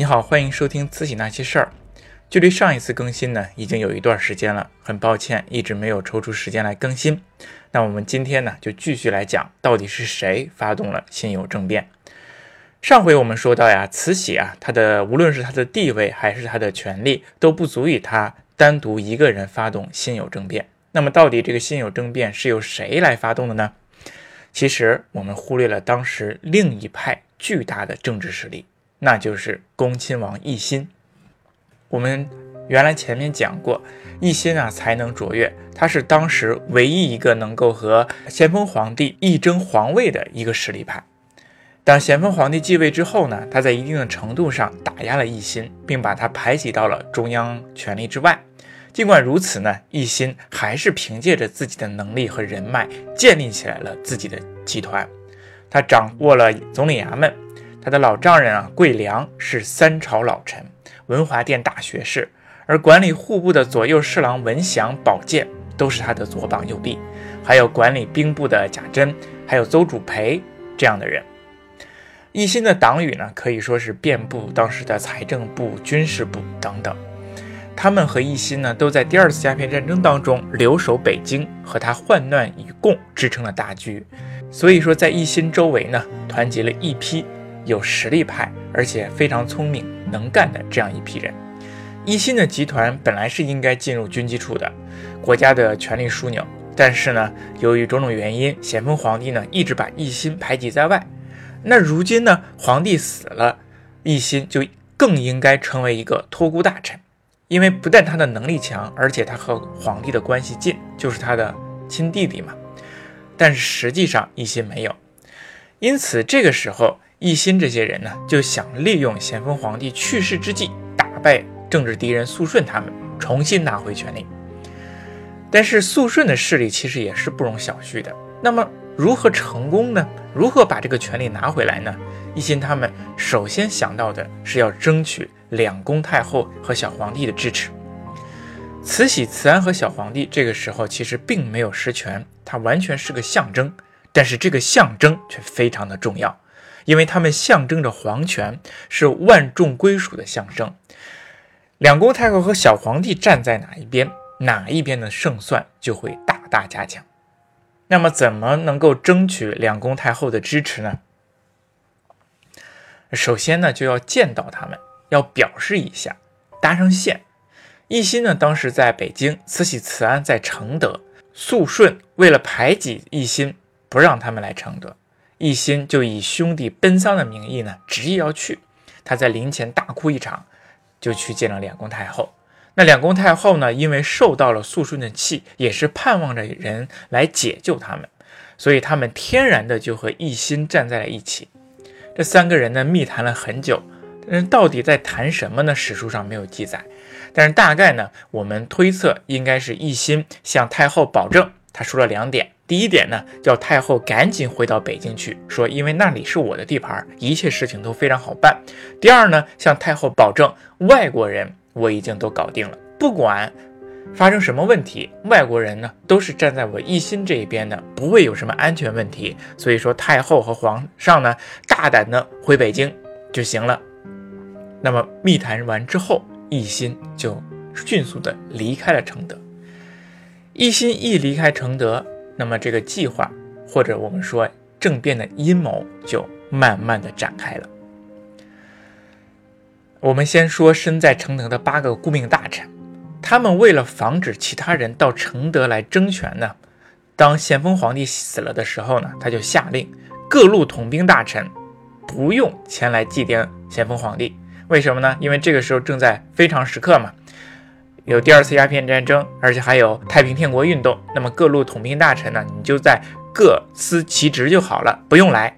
你好，欢迎收听《慈禧那些事儿》。距离上一次更新呢，已经有一段时间了，很抱歉，一直没有抽出时间来更新。那我们今天呢，就继续来讲，到底是谁发动了辛酉政变？上回我们说到呀，慈禧啊，她的无论是她的地位还是她的权力，都不足以她单独一个人发动辛酉政变。那么，到底这个辛酉政变是由谁来发动的呢？其实我们忽略了当时另一派巨大的政治实力。那就是恭亲王奕欣。我们原来前面讲过，奕欣啊才能卓越，他是当时唯一一个能够和咸丰皇帝一争皇位的一个实力派。当咸丰皇帝继位之后呢，他在一定的程度上打压了奕欣，并把他排挤到了中央权力之外。尽管如此呢，奕欣还是凭借着自己的能力和人脉，建立起来了自己的集团。他掌握了总理衙门。他的老丈人啊，桂良是三朝老臣，文华殿大学士，而管理户部的左右侍郎文祥、宝剑都是他的左膀右臂，还有管理兵部的贾珍，还有邹主培这样的人。奕欣的党羽呢，可以说是遍布当时的财政部、军事部等等。他们和奕欣呢，都在第二次鸦片战争当中留守北京，和他患难与共，支撑了大局。所以说，在奕欣周围呢，团结了一批。有实力派，而且非常聪明能干的这样一批人，奕欣的集团本来是应该进入军机处的国家的权力枢纽，但是呢，由于种种原因，咸丰皇帝呢一直把奕欣排挤在外。那如今呢，皇帝死了，奕欣就更应该成为一个托孤大臣，因为不但他的能力强，而且他和皇帝的关系近，就是他的亲弟弟嘛。但是实际上奕欣没有，因此这个时候。奕欣这些人呢，就想利用咸丰皇帝去世之际，打败政治敌人肃顺他们，重新拿回权力。但是肃顺的势力其实也是不容小觑的。那么如何成功呢？如何把这个权力拿回来呢？奕欣他们首先想到的是要争取两宫太后和小皇帝的支持。慈禧、慈安和小皇帝这个时候其实并没有实权，它完全是个象征。但是这个象征却非常的重要。因为他们象征着皇权，是万众归属的象征。两宫太后和小皇帝站在哪一边，哪一边的胜算就会大大加强。那么，怎么能够争取两宫太后的支持呢？首先呢，就要见到他们，要表示一下，搭上线。奕欣呢，当时在北京，慈禧、慈安在承德，肃顺为了排挤奕欣，不让他们来承德。奕欣就以兄弟奔丧的名义呢，执意要去。他在临前大哭一场，就去见了两宫太后。那两宫太后呢，因为受到了肃顺的气，也是盼望着人来解救他们，所以他们天然的就和奕欣站在了一起。这三个人呢，密谈了很久，但是到底在谈什么呢？史书上没有记载。但是大概呢，我们推测应该是奕欣向太后保证，他说了两点。第一点呢，叫太后赶紧回到北京去，说因为那里是我的地盘，一切事情都非常好办。第二呢，向太后保证，外国人我已经都搞定了，不管发生什么问题，外国人呢都是站在我奕欣这一边的，不会有什么安全问题。所以说，太后和皇上呢，大胆的回北京就行了。那么密谈完之后，奕欣就迅速的离开了承德。奕欣一离开承德。那么这个计划，或者我们说政变的阴谋，就慢慢的展开了。我们先说身在承德的八个顾命大臣，他们为了防止其他人到承德来争权呢，当咸丰皇帝死了的时候呢，他就下令各路统兵大臣不用前来祭奠咸丰皇帝。为什么呢？因为这个时候正在非常时刻嘛。有第二次鸦片战争，而且还有太平天国运动。那么各路统兵大臣呢，你就在各司其职就好了，不用来。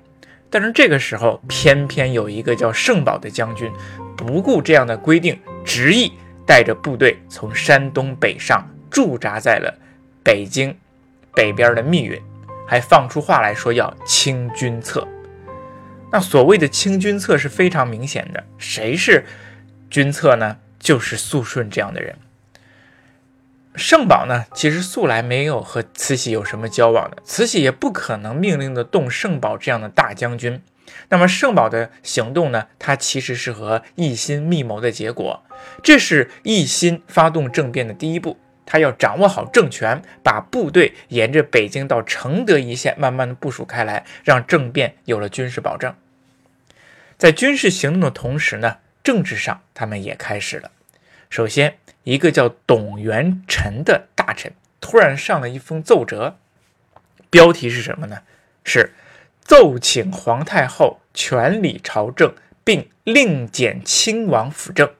但是这个时候，偏偏有一个叫盛宝的将军，不顾这样的规定，执意带着部队从山东北上，驻扎在了北京北边的密云，还放出话来说要清君侧。那所谓的清君侧是非常明显的，谁是君侧呢？就是肃顺这样的人。圣宝呢，其实素来没有和慈禧有什么交往的，慈禧也不可能命令的动圣宝这样的大将军。那么圣宝的行动呢，它其实是和奕欣密谋的结果。这是奕欣发动政变的第一步，他要掌握好政权，把部队沿着北京到承德一线慢慢的部署开来，让政变有了军事保证。在军事行动的同时呢，政治上他们也开始了。首先。一个叫董元臣的大臣突然上了一封奏折，标题是什么呢？是奏请皇太后全理朝政，并另减亲王辅政。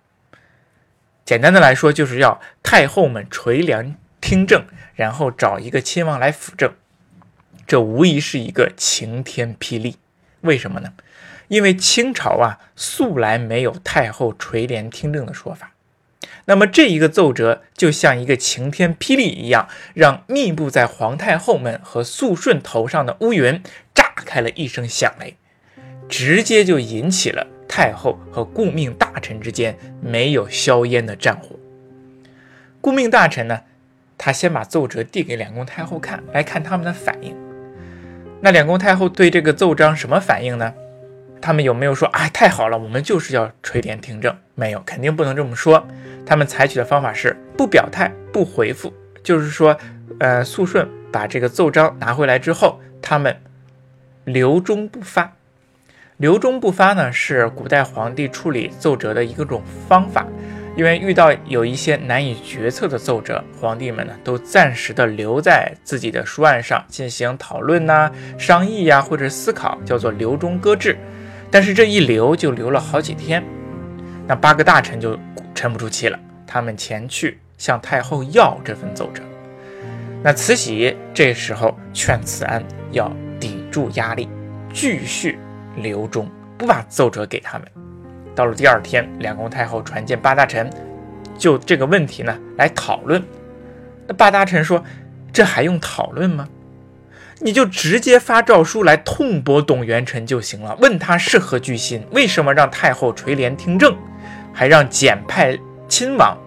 简单的来说，就是要太后们垂帘听政，然后找一个亲王来辅政。这无疑是一个晴天霹雳。为什么呢？因为清朝啊，素来没有太后垂帘听政的说法。那么这一个奏折就像一个晴天霹雳一样，让密布在皇太后们和肃顺头上的乌云炸开了一声响雷，直接就引起了太后和顾命大臣之间没有硝烟的战火。顾命大臣呢，他先把奏折递给两宫太后看，来看他们的反应。那两宫太后对这个奏章什么反应呢？他们有没有说啊？太好了，我们就是要垂帘听政？没有，肯定不能这么说。他们采取的方法是不表态、不回复，就是说，呃，肃顺把这个奏章拿回来之后，他们留中不发。留中不发呢，是古代皇帝处理奏折的一个种方法。因为遇到有一些难以决策的奏折，皇帝们呢都暂时的留在自己的书案上进行讨论呐、商议呀，或者思考，叫做留中搁置。但是这一留就留了好几天，那八个大臣就沉不住气了，他们前去向太后要这份奏折。那慈禧这时候劝慈安要抵住压力，继续留中，不把奏折给他们。到了第二天，两宫太后传见八大臣，就这个问题呢来讨论。那八大臣说：“这还用讨论吗？”你就直接发诏书来痛驳董元臣就行了。问他是何居心？为什么让太后垂帘听政，还让简派亲王？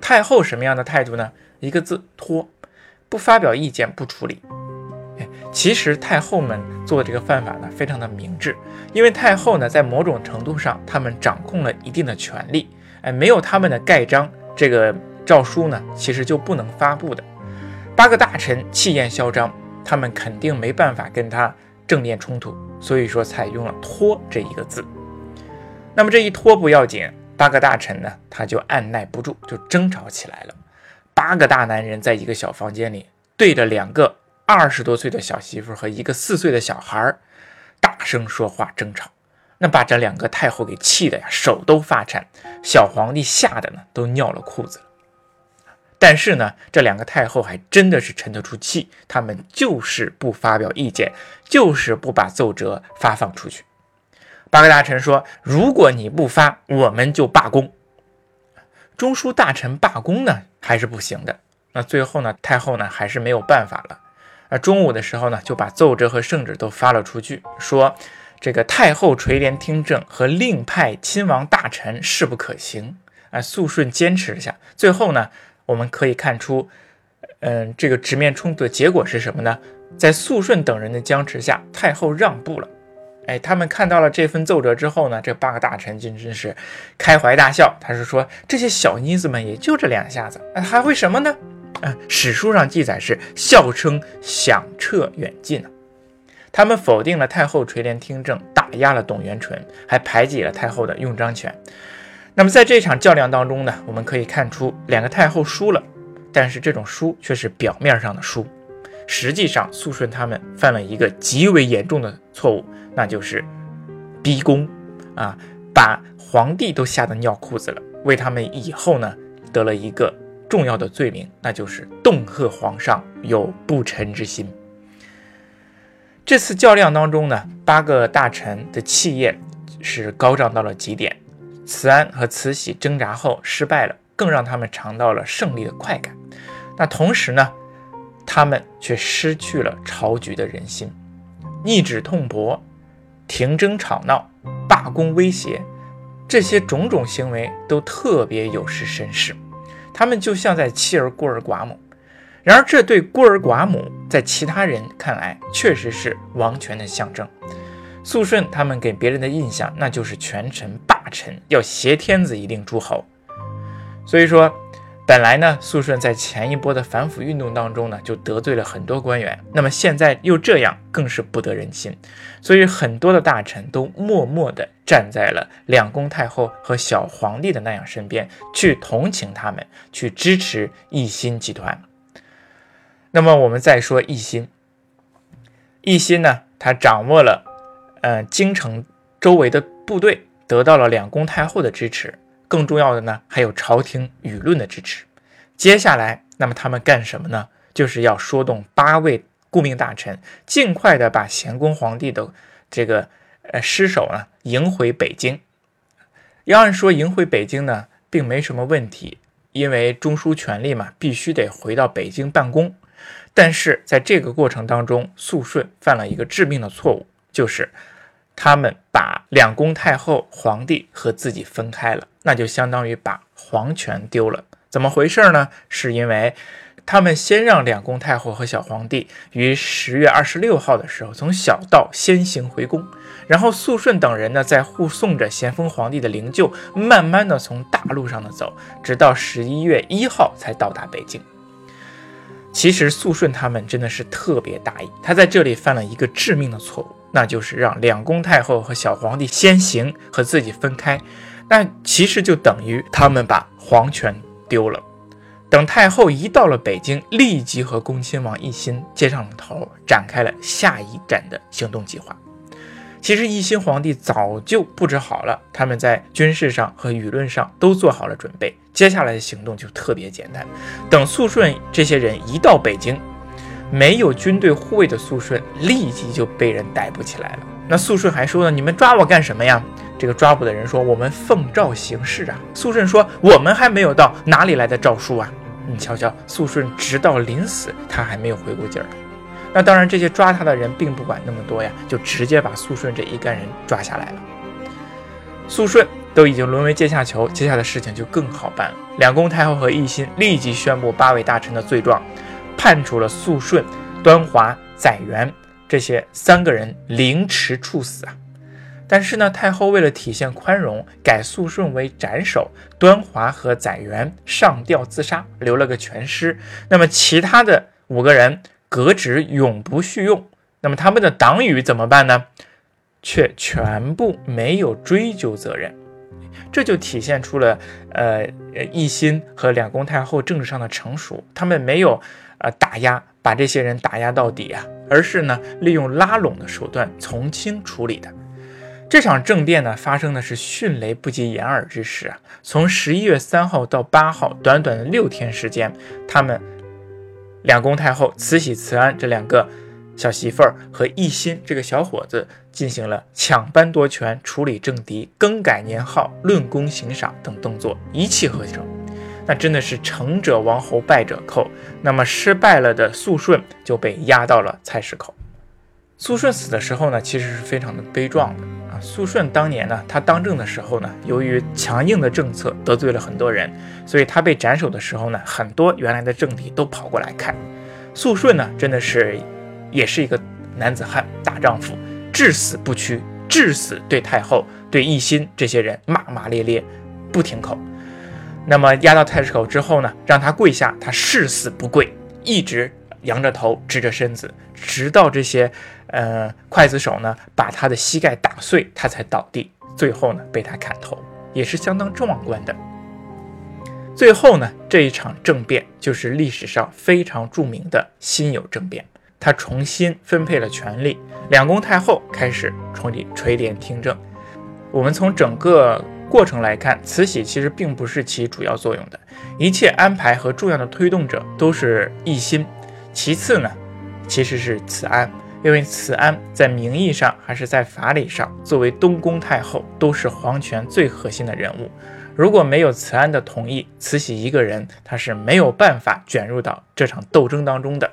太后什么样的态度呢？一个字拖，不发表意见，不处理。其实太后们做这个犯法呢，非常的明智，因为太后呢，在某种程度上，他们掌控了一定的权利。哎，没有他们的盖章，这个诏书呢，其实就不能发布的。八个大臣气焰嚣张。他们肯定没办法跟他正面冲突，所以说采用了拖这一个字。那么这一拖不要紧，八个大臣呢，他就按耐不住，就争吵起来了。八个大男人在一个小房间里，对着两个二十多岁的小媳妇和一个四岁的小孩，大声说话争吵，那把这两个太后给气的呀，手都发颤，小皇帝吓得呢都尿了裤子。但是呢，这两个太后还真的是沉得住气，他们就是不发表意见，就是不把奏折发放出去。八个大臣说：“如果你不发，我们就罢工。”中书大臣罢工呢，还是不行的。那最后呢，太后呢还是没有办法了。啊，中午的时候呢，就把奏折和圣旨都发了出去，说这个太后垂帘听政和另派亲王大臣势不可行。啊，肃顺坚持一下，最后呢。我们可以看出，嗯，这个直面冲突的结果是什么呢？在肃顺等人的僵持下，太后让步了。哎，他们看到了这份奏折之后呢，这八个大臣真真是开怀大笑。他是说，这些小妮子们也就这两下子，还会什么呢？啊，史书上记载是笑称响彻远近呢。他们否定了太后垂帘听政，打压了董元淳，还排挤了太后的用章权。那么在这场较量当中呢，我们可以看出两个太后输了，但是这种输却是表面上的输，实际上肃顺他们犯了一个极为严重的错误，那就是逼宫啊，把皇帝都吓得尿裤子了，为他们以后呢得了一个重要的罪名，那就是恫吓皇上有不臣之心。这次较量当中呢，八个大臣的气焰是高涨到了极点。慈安和慈禧挣扎后失败了，更让他们尝到了胜利的快感。那同时呢，他们却失去了朝局的人心，逆旨痛驳、停征吵闹、罢工威胁，这些种种行为都特别有失绅士。他们就像在欺儿孤儿寡母。然而，这对孤儿寡母在其他人看来确实是王权的象征。肃顺他们给别人的印象，那就是权臣霸臣，要挟天子以令诸侯。所以说。本来呢，肃顺在前一波的反腐运动当中呢，就得罪了很多官员。那么现在又这样，更是不得人心。所以很多的大臣都默默地站在了两宫太后和小皇帝的那样身边，去同情他们，去支持奕欣集团。那么我们再说奕欣，奕欣呢，他掌握了呃京城周围的部队，得到了两宫太后的支持。更重要的呢，还有朝廷舆论的支持。接下来，那么他们干什么呢？就是要说动八位顾命大臣，尽快的把咸丰皇帝的这个呃尸首呢迎回北京。要按说迎回北京呢，并没什么问题，因为中枢权力嘛，必须得回到北京办公。但是在这个过程当中，肃顺犯了一个致命的错误，就是。他们把两宫太后、皇帝和自己分开了，那就相当于把皇权丢了。怎么回事呢？是因为他们先让两宫太后和小皇帝于十月二十六号的时候从小道先行回宫，然后肃顺等人呢在护送着咸丰皇帝的灵柩，慢慢的从大路上的走，直到十一月一号才到达北京。其实肃顺他们真的是特别大意，他在这里犯了一个致命的错误。那就是让两宫太后和小皇帝先行和自己分开，那其实就等于他们把皇权丢了。等太后一到了北京，立即和恭亲王奕欣接上了头，展开了下一站的行动计划。其实一心皇帝早就布置好了，他们在军事上和舆论上都做好了准备，接下来的行动就特别简单。等肃顺这些人一到北京。没有军队护卫的肃顺立即就被人逮捕起来了。那肃顺还说呢：“你们抓我干什么呀？”这个抓捕的人说：“我们奉诏行事啊。”肃顺说：“我们还没有到，哪里来的诏书啊？”你瞧瞧，肃顺直到临死，他还没有回过劲儿。那当然，这些抓他的人并不管那么多呀，就直接把肃顺这一干人抓下来了。肃顺都已经沦为阶下囚，接下来的事情就更好办了。两宫太后和奕欣立即宣布八位大臣的罪状。判处了肃顺、端华、载元这些三个人凌迟处死啊！但是呢，太后为了体现宽容，改肃顺为斩首，端华和载元上吊自杀，留了个全尸。那么其他的五个人革职，永不叙用。那么他们的党羽怎么办呢？却全部没有追究责任。这就体现出了呃奕欣和两宫太后政治上的成熟，他们没有。呃，打压把这些人打压到底啊，而是呢利用拉拢的手段从轻处理的。这场政变呢发生的是迅雷不及掩耳之势啊！从十一月三号到八号，短短的六天时间，他们两宫太后慈禧、慈安这两个小媳妇儿和奕欣这个小伙子进行了抢班夺权、处理政敌、更改年号、论功行赏等动作，一气呵成。那真的是成者王侯，败者寇。那么失败了的肃顺就被押到了菜市口。肃顺死的时候呢，其实是非常的悲壮的啊。肃顺当年呢，他当政的时候呢，由于强硬的政策得罪了很多人，所以他被斩首的时候呢，很多原来的政敌都跑过来看。肃顺呢，真的是也是一个男子汉、大丈夫，至死不屈，至死对太后、对奕欣这些人骂骂咧咧，不停口。那么押到太师口之后呢，让他跪下，他誓死不跪，一直仰着头，直着身子，直到这些呃刽子手呢把他的膝盖打碎，他才倒地。最后呢，被他砍头，也是相当壮观的。最后呢，这一场政变就是历史上非常著名的辛酉政变，他重新分配了权力，两宫太后开始重理垂帘听政。我们从整个。过程来看，慈禧其实并不是起主要作用的，一切安排和重要的推动者都是奕欣。其次呢，其实是慈安，因为慈安在名义上还是在法理上，作为东宫太后，都是皇权最核心的人物。如果没有慈安的同意，慈禧一个人她是没有办法卷入到这场斗争当中的。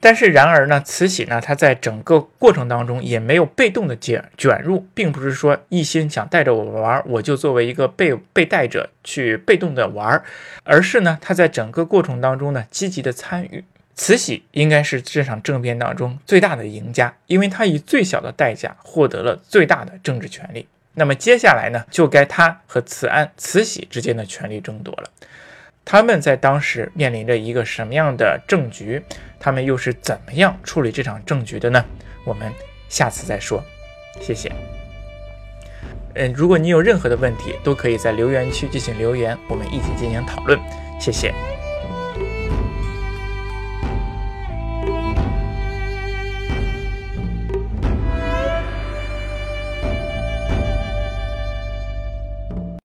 但是然而呢，慈禧呢，她在整个过程当中也没有被动的卷卷入，并不是说一心想带着我玩，我就作为一个被被带者去被动的玩，而是呢，她在整个过程当中呢，积极的参与。慈禧应该是这场政变当中最大的赢家，因为她以最小的代价获得了最大的政治权利。那么接下来呢，就该她和慈安、慈禧之间的权力争夺了。他们在当时面临着一个什么样的政局？他们又是怎么样处理这场政局的呢？我们下次再说。谢谢。嗯，如果你有任何的问题，都可以在留言区进行留言，我们一起进行讨论。谢谢。